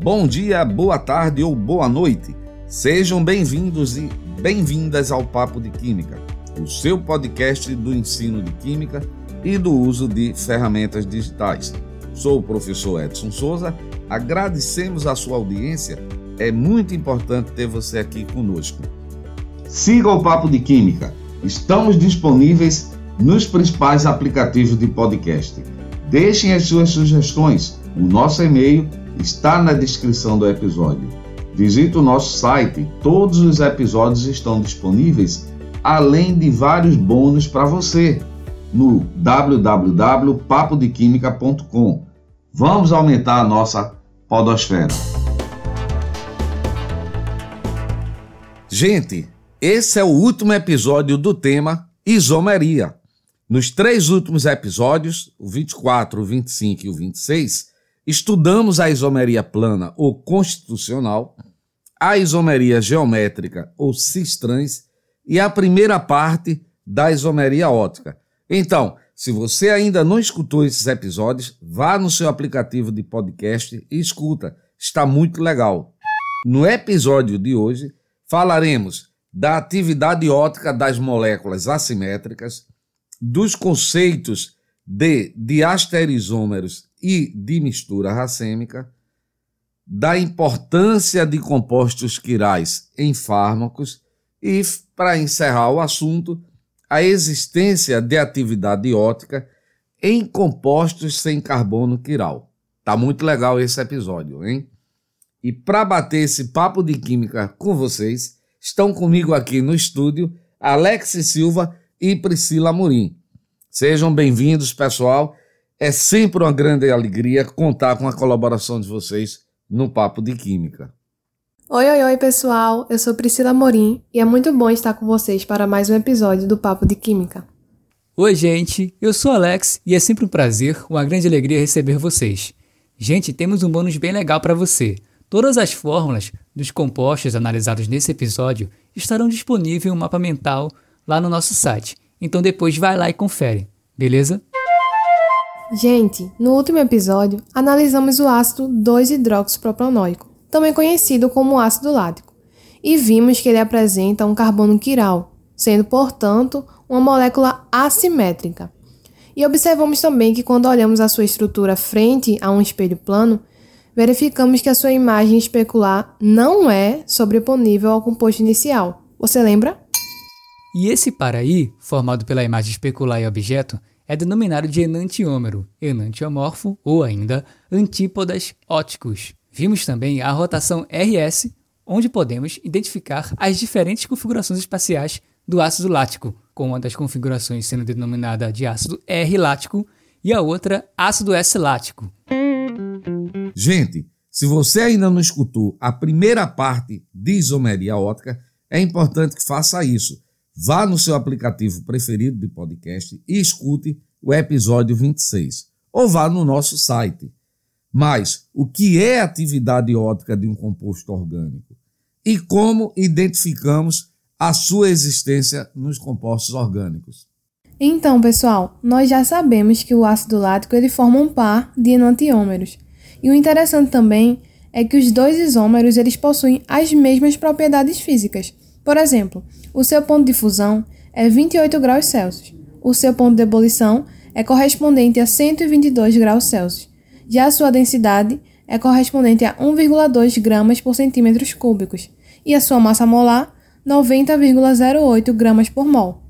Bom dia, boa tarde ou boa noite. Sejam bem-vindos e bem-vindas ao Papo de Química, o seu podcast do ensino de química e do uso de ferramentas digitais. Sou o professor Edson Souza. Agradecemos a sua audiência. É muito importante ter você aqui conosco. Siga o Papo de Química. Estamos disponíveis nos principais aplicativos de podcast. Deixem as suas sugestões. O nosso e-mail está na descrição do episódio. Visite o nosso site, todos os episódios estão disponíveis, além de vários bônus para você no www.papodequimica.com. Vamos aumentar a nossa podosfera. Gente, esse é o último episódio do tema isomeria. Nos três últimos episódios, o 24, o 25 e o 26, estudamos a isomeria plana ou constitucional, a isomeria geométrica ou cistrãs e a primeira parte da isomeria ótica. Então, se você ainda não escutou esses episódios, vá no seu aplicativo de podcast e escuta. Está muito legal. No episódio de hoje, falaremos da atividade ótica das moléculas assimétricas, dos conceitos de diasterizômeros e de mistura racêmica, da importância de compostos quirais em fármacos e, para encerrar o assunto, a existência de atividade ótica em compostos sem carbono quiral. Tá muito legal esse episódio, hein? E para bater esse papo de química com vocês, estão comigo aqui no estúdio Alex Silva e Priscila Amorim. Sejam bem-vindos, pessoal. É sempre uma grande alegria contar com a colaboração de vocês no Papo de Química. Oi, oi, oi, pessoal. Eu sou Priscila Morim e é muito bom estar com vocês para mais um episódio do Papo de Química. Oi, gente. Eu sou Alex e é sempre um prazer, uma grande alegria receber vocês. Gente, temos um bônus bem legal para você. Todas as fórmulas dos compostos analisados nesse episódio estarão disponíveis em um mapa mental lá no nosso site. Então depois vai lá e confere, beleza? Gente, no último episódio analisamos o ácido 2-hidroxipropanoico, também conhecido como ácido lático, e vimos que ele apresenta um carbono quiral, sendo, portanto, uma molécula assimétrica. E observamos também que quando olhamos a sua estrutura frente a um espelho plano, verificamos que a sua imagem especular não é sobreponível ao composto inicial. Você lembra? E esse paraí, formado pela imagem especular e objeto, é denominado de enantiômero, enantiomorfo ou ainda antípodas óticos. Vimos também a rotação RS, onde podemos identificar as diferentes configurações espaciais do ácido lático, com uma das configurações sendo denominada de ácido R-lático e a outra ácido S-lático. Gente, se você ainda não escutou a primeira parte de isomeria ótica, é importante que faça isso. Vá no seu aplicativo preferido de podcast e escute o episódio 26. Ou vá no nosso site mas o que é atividade ótica de um composto orgânico e como identificamos a sua existência nos compostos orgânicos. Então, pessoal, nós já sabemos que o ácido lático ele forma um par de enantiômeros. E o interessante também é que os dois isômeros eles possuem as mesmas propriedades físicas. Por exemplo, o seu ponto de fusão é 28 graus Celsius. O seu ponto de ebulição é correspondente a 122 graus Celsius. Já a sua densidade é correspondente a 1,2 gramas por centímetros cúbicos e a sua massa molar 90,08 gramas por mol.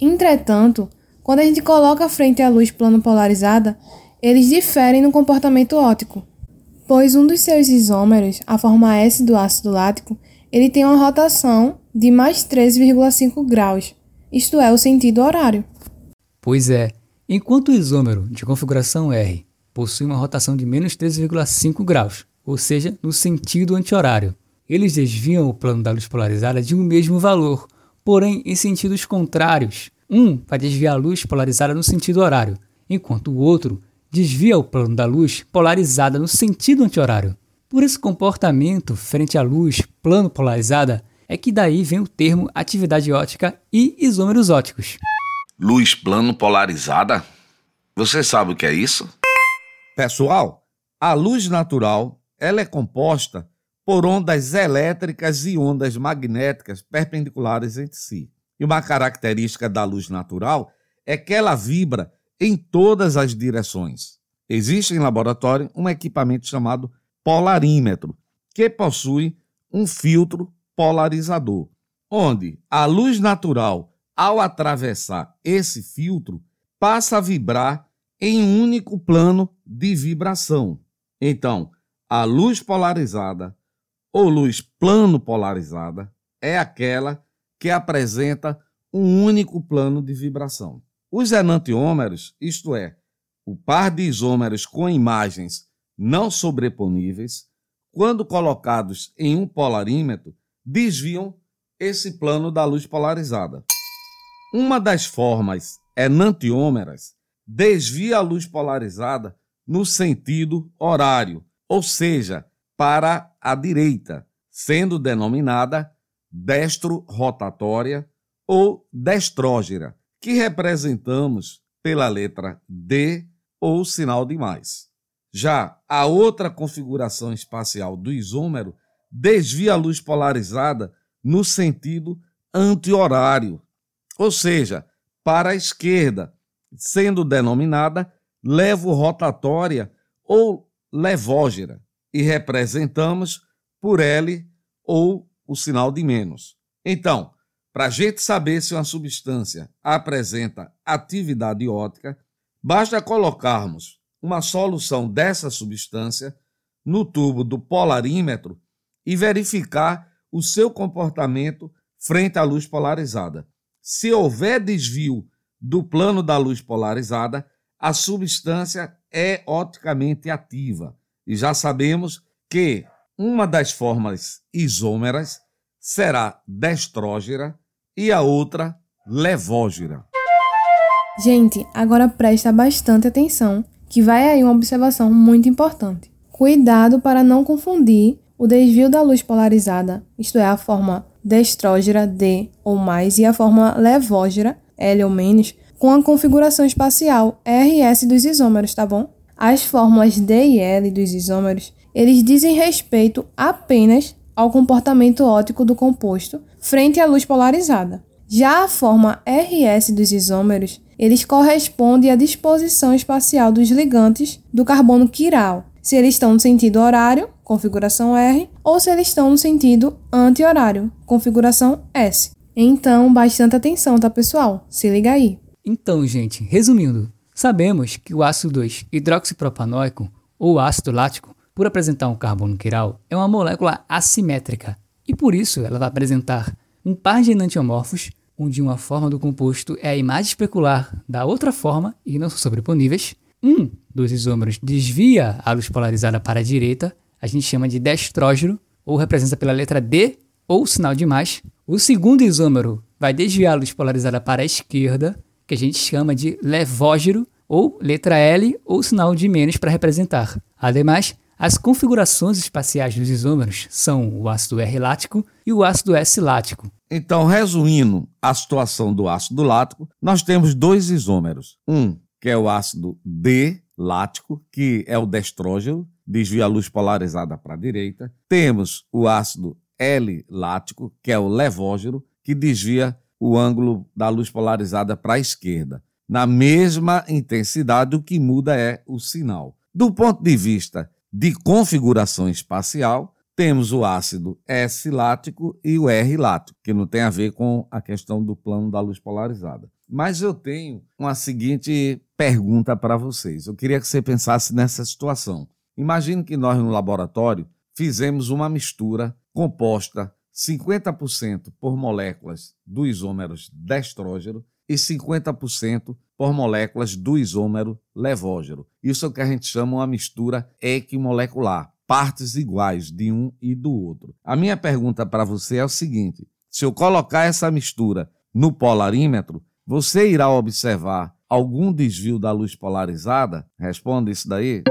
Entretanto, quando a gente coloca frente à luz plano polarizada, eles diferem no comportamento óptico, pois um dos seus isômeros, a forma S do ácido lático, ele tem uma rotação de mais 13,5 graus, isto é, o sentido horário. Pois é, enquanto o isômero de configuração R possui uma rotação de menos 13,5 graus, ou seja, no sentido anti-horário. Eles desviam o plano da luz polarizada de um mesmo valor, porém em sentidos contrários. Um vai desviar a luz polarizada no sentido horário, enquanto o outro desvia o plano da luz polarizada no sentido anti-horário. Por esse comportamento frente à luz plano polarizada é que daí vem o termo atividade ótica e isômeros óticos. Luz plano polarizada? Você sabe o que é isso? Pessoal, a luz natural ela é composta por ondas elétricas e ondas magnéticas perpendiculares entre si. E uma característica da luz natural é que ela vibra em todas as direções. Existe em laboratório um equipamento chamado polarímetro, que possui um filtro polarizador, onde a luz natural, ao atravessar esse filtro, passa a vibrar em um único plano de vibração. Então, a luz polarizada ou luz plano polarizada é aquela que apresenta um único plano de vibração. Os enantiômeros, isto é, o par de isômeros com imagens não sobreponíveis, quando colocados em um polarímetro, desviam esse plano da luz polarizada. Uma das formas enantiômeras desvia a luz polarizada no sentido horário, ou seja, para a direita, sendo denominada destro-rotatória ou destrógera, que representamos pela letra D ou sinal de mais. Já a outra configuração espacial do isômero desvia a luz polarizada no sentido anti-horário, ou seja, para a esquerda, sendo denominada levo-rotatória ou levógera, e representamos por L ou o sinal de menos. Então, para a gente saber se uma substância apresenta atividade ótica, basta colocarmos uma solução dessa substância no tubo do polarímetro e verificar o seu comportamento frente à luz polarizada. Se houver desvio do plano da luz polarizada, a substância é oticamente ativa. E já sabemos que uma das formas isômeras será destrógera e a outra levógera. Gente, agora presta bastante atenção, que vai aí uma observação muito importante. Cuidado para não confundir o desvio da luz polarizada, isto é, a forma destrógera D ou mais e a forma levógera L ou menos, com a configuração espacial RS dos isômeros, tá bom? As fórmulas D e L dos isômeros, eles dizem respeito apenas ao comportamento óptico do composto frente à luz polarizada. Já a forma RS dos isômeros, eles correspondem à disposição espacial dos ligantes do carbono quiral, se eles estão no sentido horário, configuração R, ou se eles estão no sentido anti-horário, configuração S. Então, bastante atenção, tá, pessoal? Se liga aí. Então, gente, resumindo, sabemos que o ácido 2 hidroxipropanoico, ou ácido lático, por apresentar um carbono quiral, é uma molécula assimétrica e por isso ela vai apresentar um par de enantiomorfos, onde uma forma do composto é a imagem especular da outra forma e não são sobreponíveis. Um dos isômeros desvia a luz polarizada para a direita, a gente chama de destrógeno, ou representa pela letra D ou sinal de mais. O segundo isômero vai desviar a luz polarizada para a esquerda, que a gente chama de levógero, ou letra L ou sinal de menos para representar. Ademais, as configurações espaciais dos isômeros são o ácido R lático e o ácido S lático. Então, resumindo a situação do ácido lático, nós temos dois isômeros. Um, que é o ácido D lático, que é o destrógeno, desvia a luz polarizada para a direita. Temos o ácido L lático, que é o levógeno, que desvia o ângulo da luz polarizada para a esquerda. Na mesma intensidade, o que muda é o sinal. Do ponto de vista de configuração espacial, temos o ácido S-lático e o R-lático, que não tem a ver com a questão do plano da luz polarizada. Mas eu tenho uma seguinte pergunta para vocês. Eu queria que você pensasse nessa situação. Imagine que nós no laboratório fizemos uma mistura composta 50% por moléculas do isômero destrógeno e 50% por moléculas do isômero levógeno. Isso é o que a gente chama uma mistura equimolecular, partes iguais de um e do outro. A minha pergunta para você é o seguinte: se eu colocar essa mistura no polarímetro, você irá observar algum desvio da luz polarizada? Responda isso daí.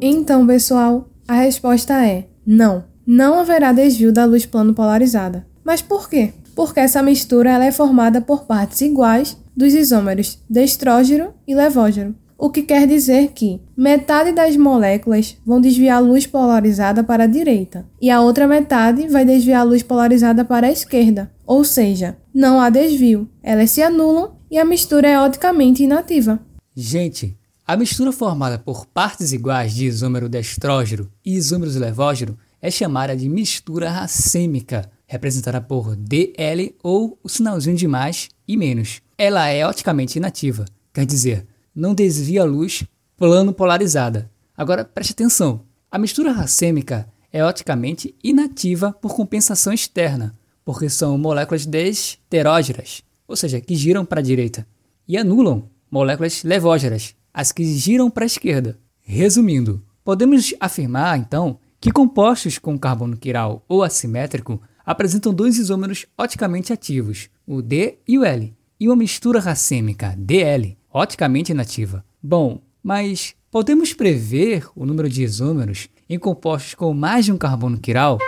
Então, pessoal, a resposta é não. Não haverá desvio da luz plano polarizada. Mas por quê? Porque essa mistura ela é formada por partes iguais dos isômeros destrógeno e levógeno. O que quer dizer que metade das moléculas vão desviar a luz polarizada para a direita e a outra metade vai desviar a luz polarizada para a esquerda. Ou seja, não há desvio, elas se anulam e a mistura é oticamente inativa. Gente, a mistura formada por partes iguais de isômero destrógeno e isômeros levógeno é chamada de mistura racêmica, representada por DL ou o sinalzinho de mais e menos. Ela é oticamente inativa, quer dizer, não desvia a luz plano polarizada. Agora preste atenção: a mistura racêmica é oticamente inativa por compensação externa, porque são moléculas desterógenas, ou seja, que giram para a direita, e anulam moléculas levógenas, as que giram para a esquerda. Resumindo, podemos afirmar então que compostos com carbono quiral ou assimétrico apresentam dois isômeros oticamente ativos, o D e o L, e uma mistura racêmica, DL, oticamente inativa. Bom, mas podemos prever o número de isômeros em compostos com mais de um carbono quiral?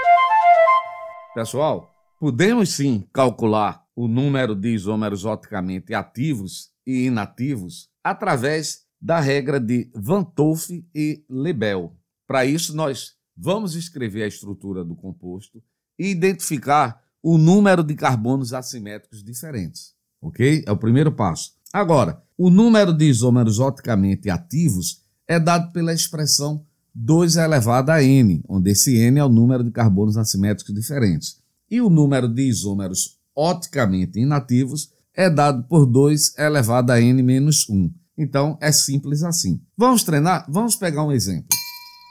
Pessoal, podemos sim calcular o número de isômeros oticamente ativos e inativos através da regra de Van Tolf e Lebel. Para isso, nós Vamos escrever a estrutura do composto e identificar o número de carbonos assimétricos diferentes. Ok? É o primeiro passo. Agora, o número de isômeros oticamente ativos é dado pela expressão 2 elevado a n, onde esse n é o número de carbonos assimétricos diferentes. E o número de isômeros oticamente inativos é dado por 2 elevado a n menos 1. Então, é simples assim. Vamos treinar? Vamos pegar um exemplo.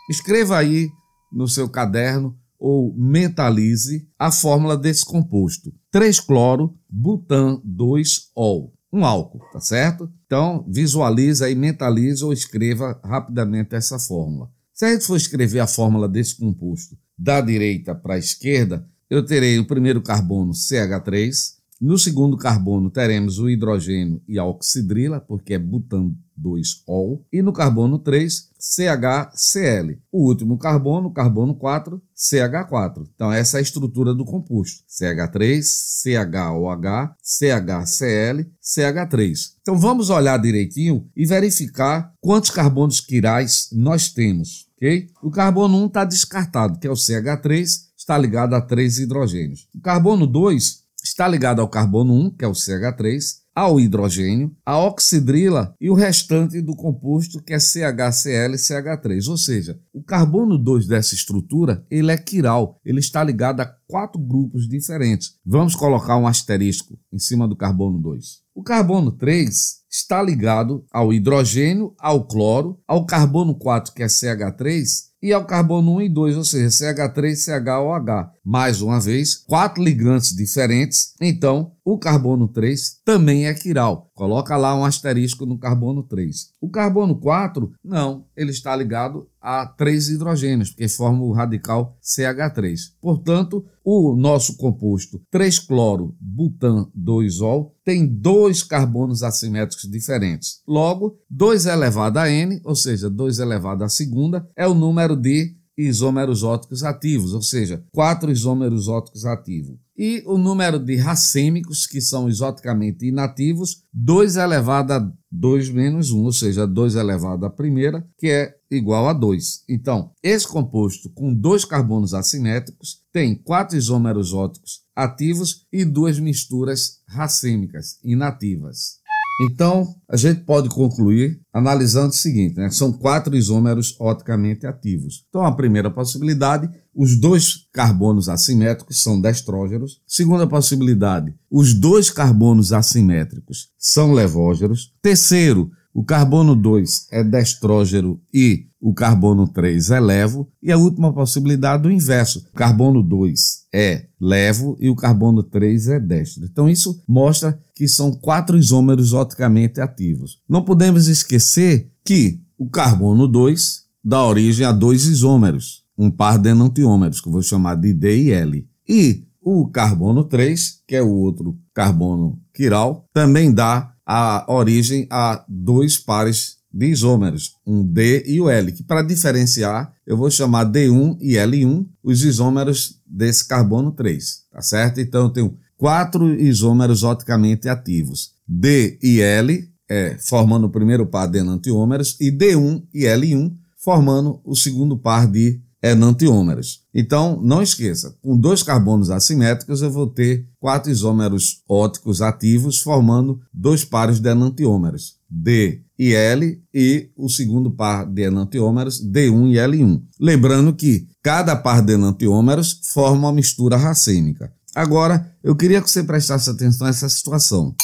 Escreva aí no seu caderno ou mentalize a fórmula desse composto: 3-cloro, butan 2-ol, um álcool, tá certo? Então, visualiza e mentalize ou escreva rapidamente essa fórmula. Se a gente for escrever a fórmula desse composto da direita para a esquerda, eu terei o primeiro carbono CH3, no segundo carbono teremos o hidrogênio e a oxidrila, porque é butan 2-ol, e no carbono 3, CHCl. O último carbono, carbono 4, CH4. Então, essa é a estrutura do composto: CH3, CHOH, CHCl, CH3. Então, vamos olhar direitinho e verificar quantos carbonos quirais nós temos. ok? O carbono 1 está descartado, que é o CH3, está ligado a três hidrogênios. O carbono 2 está ligado ao carbono 1, que é o CH3, ao hidrogênio, a oxidrila e o restante do composto que é CHCl e CH3. Ou seja, o carbono 2 dessa estrutura, ele é quiral, ele está ligado a quatro grupos diferentes. Vamos colocar um asterisco em cima do carbono 2. O carbono 3 está ligado ao hidrogênio, ao cloro, ao carbono 4 que é CH3 e ao carbono 1 e 2, ou seja, CH3, CHOH. Mais uma vez, quatro ligantes diferentes, então o carbono 3 também é quiral. Coloca lá um asterisco no carbono 3. O carbono 4, não, ele está ligado a três hidrogênios, porque forma o radical CH3. Portanto, o nosso composto 3-cloro-butan-2-ol tem dois carbonos assimétricos diferentes. Logo, 2 elevado a n, ou seja, 2 elevado a segunda, é o número de isômeros óticos ativos, ou seja, quatro isômeros óticos ativos. E o número de racêmicos, que são isoticamente inativos, 2 elevado a 2 menos 1, ou seja, 2 elevado à primeira, que é igual a 2. Então, esse composto com dois carbonos assimétricos tem quatro isômeros óticos ativos e duas misturas racêmicas inativas. Então, a gente pode concluir analisando o seguinte: né? são quatro isômeros oticamente ativos. Então, a primeira possibilidade, os dois carbonos assimétricos são destrógeros. Segunda possibilidade, os dois carbonos assimétricos são levógeros. Terceiro, o carbono 2 é destrógeno e o carbono 3 é levo. E a última possibilidade, o inverso. O carbono 2 é levo e o carbono 3 é destro. Então, isso mostra que são quatro isômeros oticamente ativos. Não podemos esquecer que o carbono 2 dá origem a dois isômeros, um par de enantiômeros, que eu vou chamar de D e L. E o carbono 3, que é o outro carbono quiral, também dá a origem a dois pares de isômeros, um D e o L, que para diferenciar eu vou chamar D1 e L1 os isômeros desse carbono 3, tá certo? Então eu tenho quatro isômeros oticamente ativos, D e L, é, formando o primeiro par de enantiômeros, e D1 e L1 formando o segundo par de enantiômeros. Então, não esqueça, com dois carbonos assimétricos eu vou ter quatro isômeros óticos ativos formando dois pares de enantiômeros, D e L, e o segundo par de enantiômeros, D1 e L1. Lembrando que cada par de enantiômeros forma uma mistura racêmica. Agora, eu queria que você prestasse atenção a essa situação.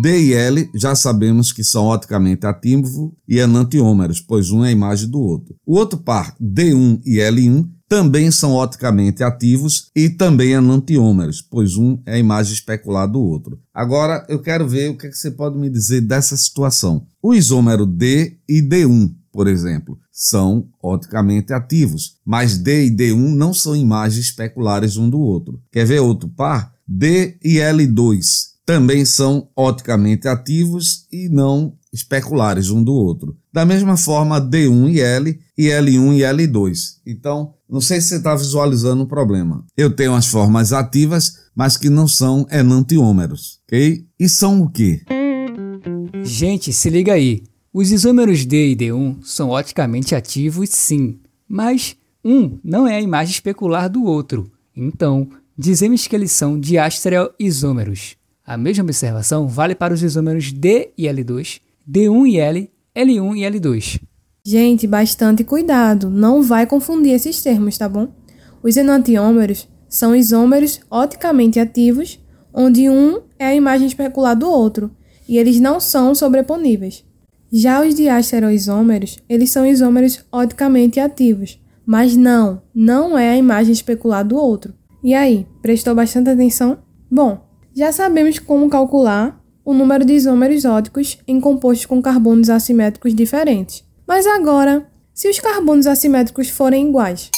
D e L já sabemos que são oticamente ativos e enantiômeros, pois um é a imagem do outro. O outro par, D1 e L1, também são oticamente ativos e também enantiômeros, pois um é a imagem especular do outro. Agora eu quero ver o que, é que você pode me dizer dessa situação. O isômero D e D1, por exemplo, são oticamente ativos, mas D e D1 não são imagens especulares um do outro. Quer ver outro par? D e L2 também são oticamente ativos e não especulares um do outro. Da mesma forma, D1 e L, e L1 e L2. Então, não sei se você está visualizando o problema. Eu tenho as formas ativas, mas que não são enantiômeros, ok? E são o quê? Gente, se liga aí. Os isômeros D e D1 são oticamente ativos, sim, mas um não é a imagem especular do outro. Então, dizemos que eles são diastereoisômeros. A mesma observação vale para os isômeros D e L2, D1 e L, L1 e L2. Gente, bastante cuidado, não vai confundir esses termos, tá bom? Os enantiômeros são isômeros oticamente ativos, onde um é a imagem especular do outro, e eles não são sobreponíveis. Já os diastereoisômeros, eles são isômeros oticamente ativos, mas não, não é a imagem especular do outro. E aí, prestou bastante atenção? Bom, já sabemos como calcular o número de isômeros óticos em compostos com carbonos assimétricos diferentes. Mas agora, se os carbonos assimétricos forem iguais?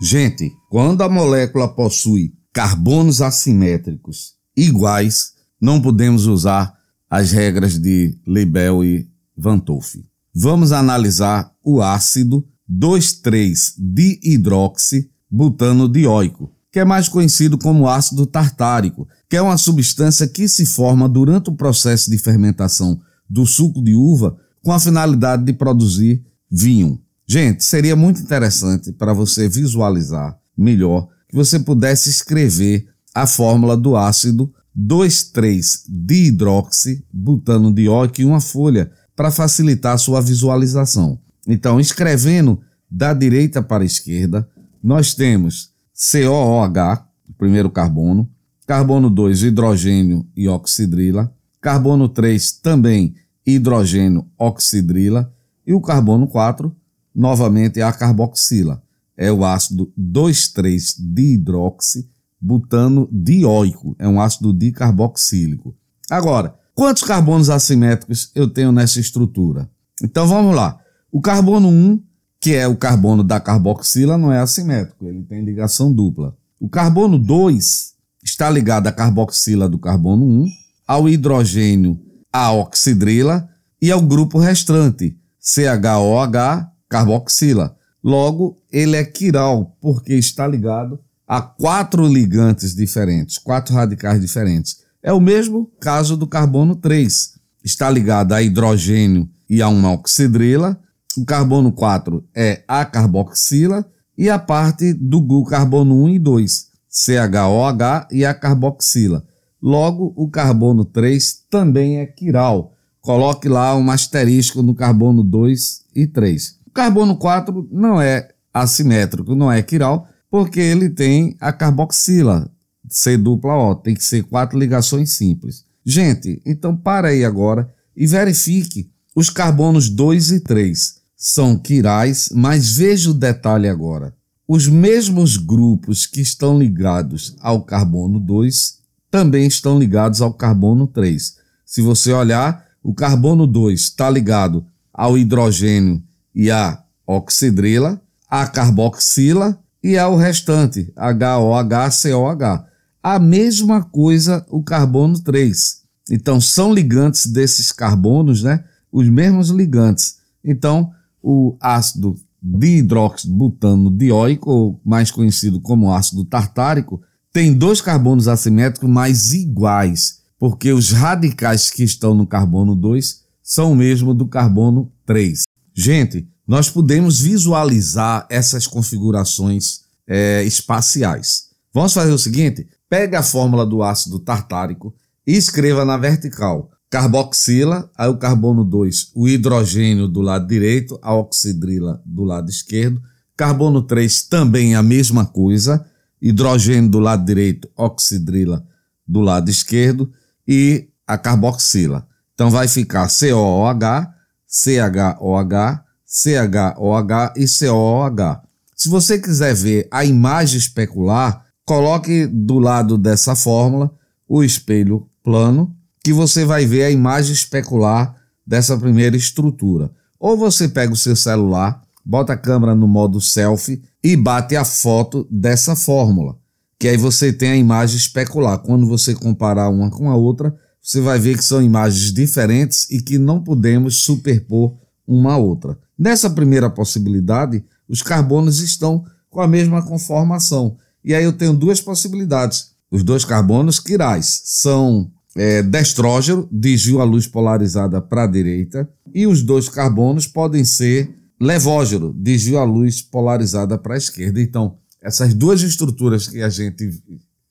Gente, quando a molécula possui carbonos assimétricos iguais, não podemos usar as regras de Lebel e Van Toff. Vamos analisar o ácido 2,3-dihidroxi butano dioico, que é mais conhecido como ácido tartárico, que é uma substância que se forma durante o processo de fermentação do suco de uva com a finalidade de produzir vinho. Gente, seria muito interessante para você visualizar melhor que você pudesse escrever a fórmula do ácido 2,3-dihidroxi-butano-dioico em uma folha para facilitar sua visualização. Então, escrevendo da direita para a esquerda, nós temos COOH, o primeiro carbono, carbono 2, hidrogênio e oxidrila, carbono 3, também hidrogênio, oxidrila, e o carbono 4, novamente a carboxila. É o ácido 2,3-dihidroxi butano dioico, é um ácido dicarboxílico. Agora, quantos carbonos assimétricos eu tenho nessa estrutura? Então vamos lá. O carbono 1, que é o carbono da carboxila, não é assimétrico, ele tem ligação dupla. O carbono 2 está ligado à carboxila do carbono 1, ao hidrogênio a oxidrila e ao grupo restante, CHOH, carboxila. Logo, ele é quiral, porque está ligado a quatro ligantes diferentes, quatro radicais diferentes. É o mesmo caso do carbono 3. Está ligado a hidrogênio e a uma oxidrila. O carbono 4 é a carboxila e a parte do carbono 1 e 2. CHOH e a carboxila. Logo, o carbono 3 também é quiral. Coloque lá um asterisco no carbono 2 e 3. O carbono 4 não é assimétrico, não é quiral, porque ele tem a carboxila, C dupla O, tem que ser quatro ligações simples. Gente, então para aí agora e verifique os carbonos 2 e 3 são quirais, mas veja o detalhe agora. Os mesmos grupos que estão ligados ao carbono 2 também estão ligados ao carbono 3. Se você olhar, o carbono 2 está ligado ao hidrogênio e à oxidrila, à carboxila e ao restante, HOH, A mesma coisa o carbono 3. Então, são ligantes desses carbonos, né? Os mesmos ligantes. Então, o ácido dihidroxibutano dioico, ou mais conhecido como ácido tartárico, tem dois carbonos assimétricos mais iguais, porque os radicais que estão no carbono 2 são o mesmo do carbono 3. Gente, nós podemos visualizar essas configurações é, espaciais. Vamos fazer o seguinte: pega a fórmula do ácido tartárico e escreva na vertical. Carboxila, aí o carbono 2, o hidrogênio do lado direito, a oxidrila do lado esquerdo. Carbono 3 também a mesma coisa, hidrogênio do lado direito, oxidrila do lado esquerdo e a carboxila. Então vai ficar COOH, CHOH, CHOH e COOH. Se você quiser ver a imagem especular, coloque do lado dessa fórmula o espelho plano, que você vai ver a imagem especular dessa primeira estrutura. Ou você pega o seu celular, bota a câmera no modo selfie e bate a foto dessa fórmula, que aí você tem a imagem especular. Quando você comparar uma com a outra, você vai ver que são imagens diferentes e que não podemos superpor uma a outra. Nessa primeira possibilidade, os carbonos estão com a mesma conformação. E aí eu tenho duas possibilidades. Os dois carbonos quirais são é, destrógeno, desvio a luz polarizada para a direita, e os dois carbonos podem ser levógeno, desvio a luz polarizada para a esquerda. Então, essas duas estruturas que a gente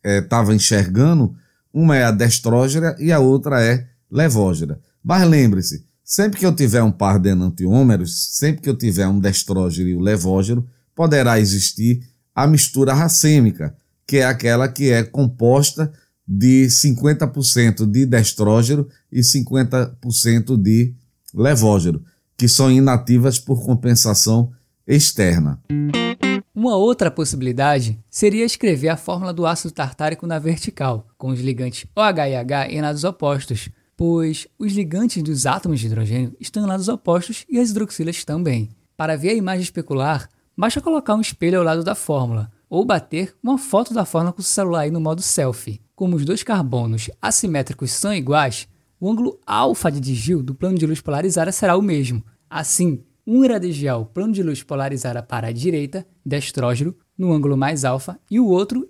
estava é, enxergando, uma é a destrógena e a outra é levógena. Mas lembre-se, sempre que eu tiver um par de enantiômeros, sempre que eu tiver um destrógeno e um levógeno, poderá existir a mistura racêmica, que é aquela que é composta de 50% de destrógeno e 50% de levógeno, que são inativas por compensação externa. Uma outra possibilidade seria escrever a fórmula do ácido tartárico na vertical, com os ligantes OH e H em lados opostos, pois os ligantes dos átomos de hidrogênio estão em lados opostos e as hidroxilas também. Para ver a imagem especular, basta colocar um espelho ao lado da fórmula, ou bater uma foto da fórmula com o celular no modo selfie. Como os dois carbonos assimétricos são iguais, o ângulo alfa de desvio do plano de luz polarizada será o mesmo. Assim, um o plano de luz polarizada para a direita, destrógeno, no ângulo mais alfa, e o outro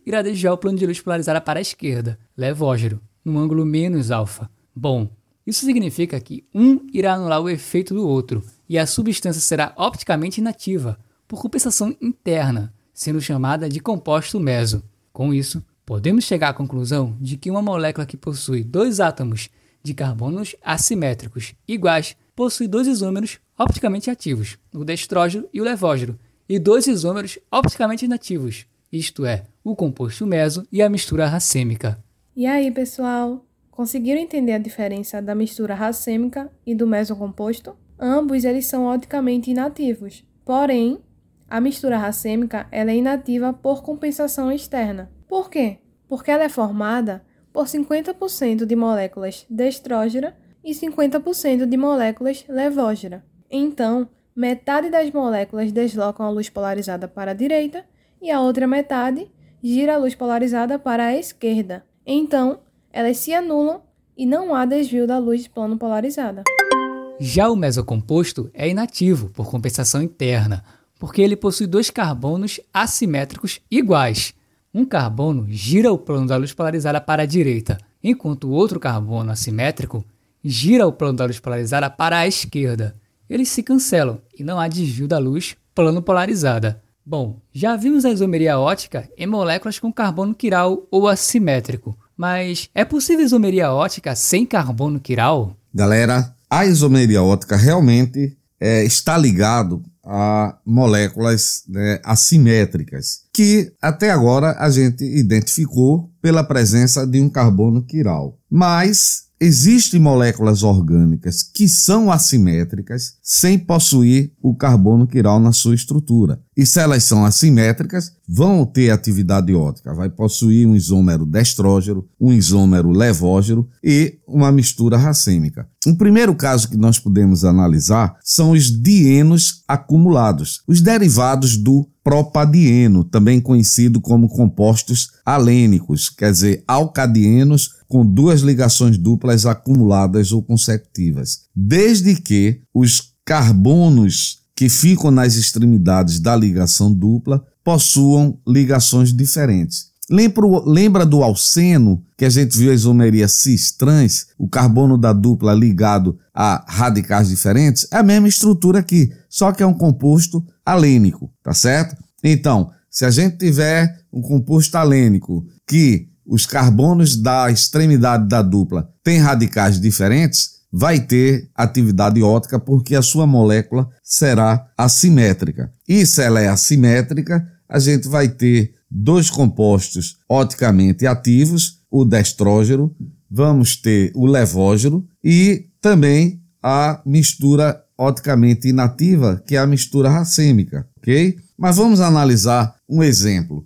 o plano de luz polarizada para a esquerda, levógeno, no ângulo menos alfa. Bom, isso significa que um irá anular o efeito do outro, e a substância será opticamente inativa, por compensação interna, sendo chamada de composto meso. Com isso, podemos chegar à conclusão de que uma molécula que possui dois átomos de carbonos assimétricos iguais possui dois isômeros opticamente ativos, o destrógeno e o levógeno, e dois isômeros opticamente inativos, isto é, o composto meso e a mistura racêmica. E aí, pessoal, conseguiram entender a diferença da mistura racêmica e do mesocomposto? Ambos eles são opticamente inativos, porém a mistura racêmica ela é inativa por compensação externa. Por quê? Porque ela é formada por 50% de moléculas destrógena e 50% de moléculas levógena. Então, metade das moléculas deslocam a luz polarizada para a direita e a outra metade gira a luz polarizada para a esquerda. Então, elas se anulam e não há desvio da luz plano polarizada. Já o mesocomposto é inativo por compensação interna, porque ele possui dois carbonos assimétricos iguais. Um carbono gira o plano da luz polarizada para a direita, enquanto o outro carbono assimétrico gira o plano da luz polarizada para a esquerda. Eles se cancelam e não há desvio da luz plano polarizada. Bom, já vimos a isomeria ótica em moléculas com carbono quiral ou assimétrico, mas é possível isomeria ótica sem carbono quiral? Galera, a isomeria ótica realmente é, está ligado a moléculas né, assimétricas, que até agora a gente identificou pela presença de um carbono quiral. Mas Existem moléculas orgânicas que são assimétricas sem possuir o carbono quiral na sua estrutura. E se elas são assimétricas, vão ter atividade ótica. Vai possuir um isômero destrógeno, um isômero levógeno e uma mistura racêmica. Um primeiro caso que nós podemos analisar são os dienos acumulados, os derivados do propadieno, também conhecido como compostos alênicos, quer dizer, alcadienos com duas ligações duplas acumuladas ou consecutivas, desde que os carbonos que ficam nas extremidades da ligação dupla possuam ligações diferentes. Lembra, lembra do alceno, que a gente viu a isomeria cis-trans, o carbono da dupla ligado a radicais diferentes? É a mesma estrutura aqui, só que é um composto alênico, tá certo? Então, se a gente tiver um composto alênico que os carbonos da extremidade da dupla têm radicais diferentes, vai ter atividade ótica porque a sua molécula será assimétrica. E se ela é assimétrica, a gente vai ter dois compostos oticamente ativos, o destrógeno, vamos ter o levógeno e também a mistura oticamente inativa, que é a mistura racêmica, ok? Mas vamos analisar um exemplo.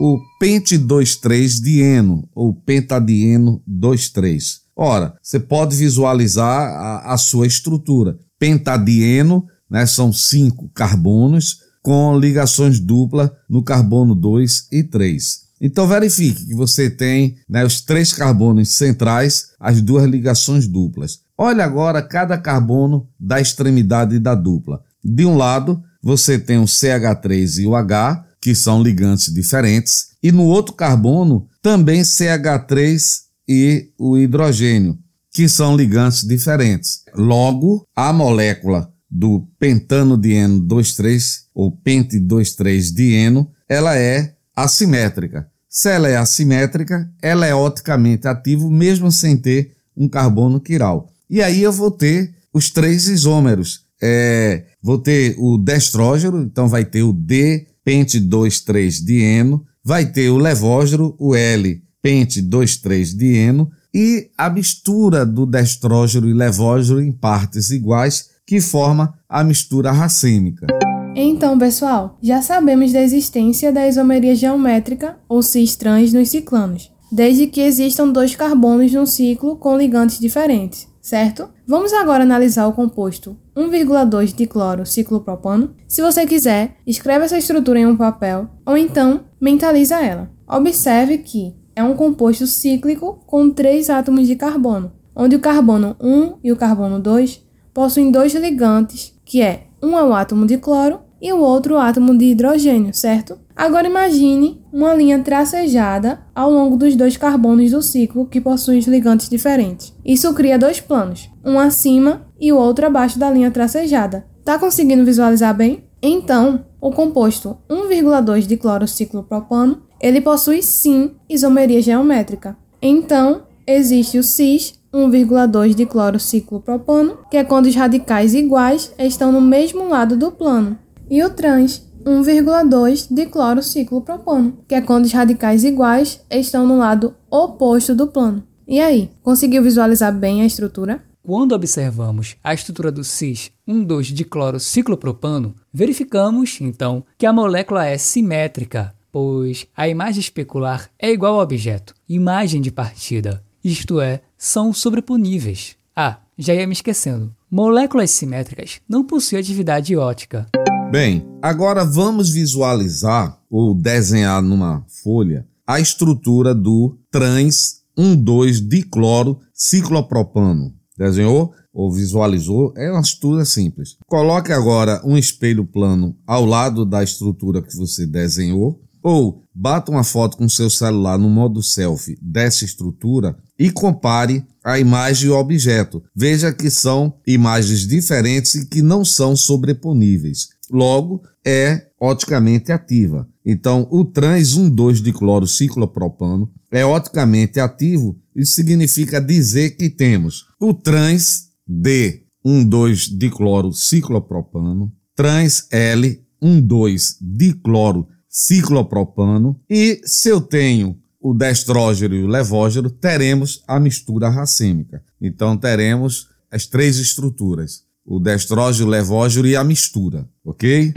O pente 23 dieno ou pentadieno 23. Ora, você pode visualizar a, a sua estrutura. Pentadieno, né, são cinco carbonos com ligações duplas no carbono 2 e 3. Então verifique que você tem né, os três carbonos centrais, as duas ligações duplas. Olha agora cada carbono da extremidade da dupla. De um lado, você tem o CH3 e o H, que são ligantes diferentes, e no outro carbono, também CH3 e o hidrogênio, que são ligantes diferentes. Logo, a molécula do pentano dieno 23 ou pente 23 dieno, ela é assimétrica. Se ela é assimétrica, ela é oticamente ativa mesmo sem ter um carbono quiral. E aí eu vou ter os três isômeros. É, vou ter o destrógeno, então vai ter o D pente 23 dieno, vai ter o levógeno, o L pente 23 dieno e a mistura do destrógeno e levógeno em partes iguais que forma a mistura racêmica. Então, pessoal, já sabemos da existência da isomeria geométrica ou cis-trans nos ciclanos, desde que existam dois carbonos num ciclo com ligantes diferentes, certo? Vamos agora analisar o composto 1,2 de cloro ciclopropano. Se você quiser, escreve essa estrutura em um papel ou então mentaliza ela. Observe que é um composto cíclico com três átomos de carbono, onde o carbono 1 e o carbono 2 possuem dois ligantes, que é um é o átomo de cloro e o outro o átomo de hidrogênio, certo? Agora imagine uma linha tracejada ao longo dos dois carbonos do ciclo que possuem os ligantes diferentes. Isso cria dois planos, um acima e o outro abaixo da linha tracejada. Tá conseguindo visualizar bem? Então, o composto 1,2 de clorociclopropano ele possui sim isomeria geométrica. Então, existe o cis 1,2 de clorociclopropano, que é quando os radicais iguais estão no mesmo lado do plano, e o trans 1,2 de clorociclopropano, que é quando os radicais iguais estão no lado oposto do plano. E aí, conseguiu visualizar bem a estrutura? Quando observamos a estrutura do cis 1,2 de clorociclopropano, verificamos então que a molécula é simétrica, pois a imagem especular é igual ao objeto, imagem de partida, isto é, são sobreponíveis. Ah, já ia me esquecendo. Moléculas simétricas não possuem atividade ótica. Bem, agora vamos visualizar ou desenhar numa folha a estrutura do trans 1,2-dicloro ciclopropano. Desenhou ou visualizou? É uma estrutura simples. Coloque agora um espelho plano ao lado da estrutura que você desenhou ou bata uma foto com seu celular no modo selfie dessa estrutura e compare a imagem e o objeto. Veja que são imagens diferentes e que não são sobreponíveis. Logo, é oticamente ativa. Então, o trans 1,2 de cloro ciclopropano é oticamente ativo. Isso significa dizer que temos o trans D 1,2 de cloro ciclopropano, trans L 1,2 de cloro ciclopropano. E se eu tenho o destrógeno e o levógeno, teremos a mistura racêmica. Então teremos as três estruturas: o destrógeno, o levógeno e a mistura, ok?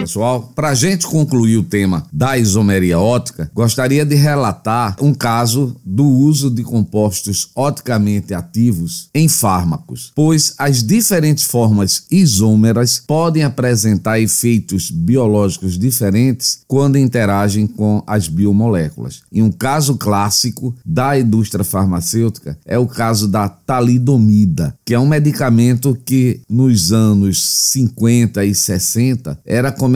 Pessoal, para a gente concluir o tema da isomeria ótica, gostaria de relatar um caso do uso de compostos oticamente ativos em fármacos, pois as diferentes formas isômeras podem apresentar efeitos biológicos diferentes quando interagem com as biomoléculas. E um caso clássico da indústria farmacêutica é o caso da talidomida, que é um medicamento que nos anos 50 e 60 era comercializado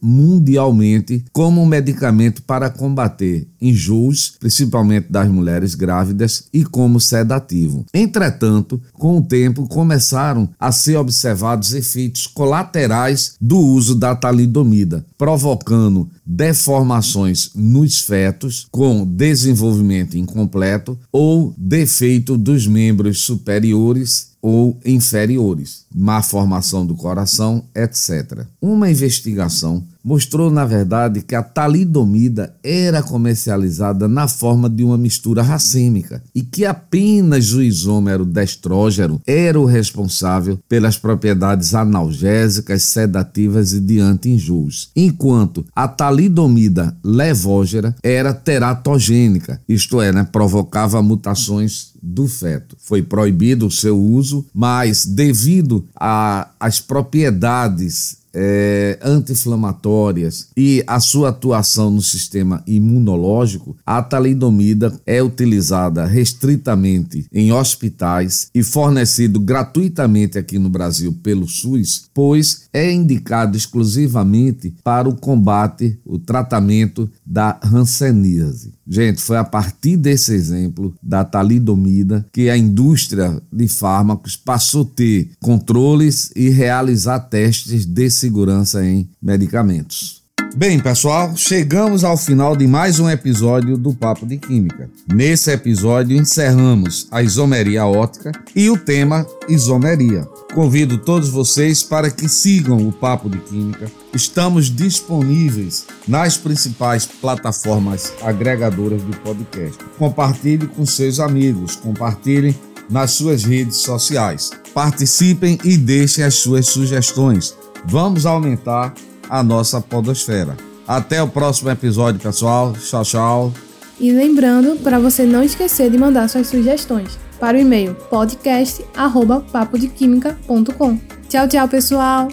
mundialmente como um medicamento para combater enjoos, principalmente das mulheres grávidas, e como sedativo. Entretanto, com o tempo começaram a ser observados efeitos colaterais do uso da talidomida, provocando deformações nos fetos com desenvolvimento incompleto ou defeito dos membros superiores ou inferiores, má formação do coração, etc. Uma investigação mostrou, na verdade, que a talidomida era comercializada na forma de uma mistura racêmica e que apenas o isômero destrógeno era o responsável pelas propriedades analgésicas, sedativas e de anti-enjoos, enquanto a talidomida levógera era teratogênica, isto é, né, provocava mutações do feto. Foi proibido o seu uso, mas devido às propriedades é, anti-inflamatórias e a sua atuação no sistema imunológico, a talidomida é utilizada restritamente em hospitais e fornecido gratuitamente aqui no Brasil pelo SUS, pois é indicado exclusivamente para o combate, o tratamento da hanseníase. Gente, foi a partir desse exemplo da talidomida que a indústria de fármacos passou a ter controles e realizar testes de segurança em medicamentos. Bem, pessoal, chegamos ao final de mais um episódio do Papo de Química. Nesse episódio encerramos a isomeria ótica e o tema isomeria. Convido todos vocês para que sigam o Papo de Química. Estamos disponíveis nas principais plataformas agregadoras do podcast. Compartilhe com seus amigos, compartilhem nas suas redes sociais. Participem e deixem as suas sugestões. Vamos aumentar a nossa podosfera. Até o próximo episódio, pessoal. Tchau, tchau. E lembrando para você não esquecer de mandar suas sugestões para o e-mail podcast@papodequimica.com. Tchau, tchau, pessoal.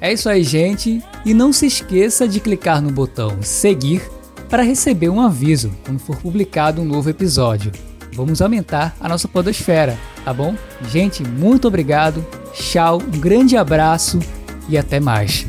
É isso aí, gente, e não se esqueça de clicar no botão seguir para receber um aviso quando for publicado um novo episódio. Vamos aumentar a nossa podosfera, tá bom? Gente, muito obrigado. Tchau, um grande abraço e até mais.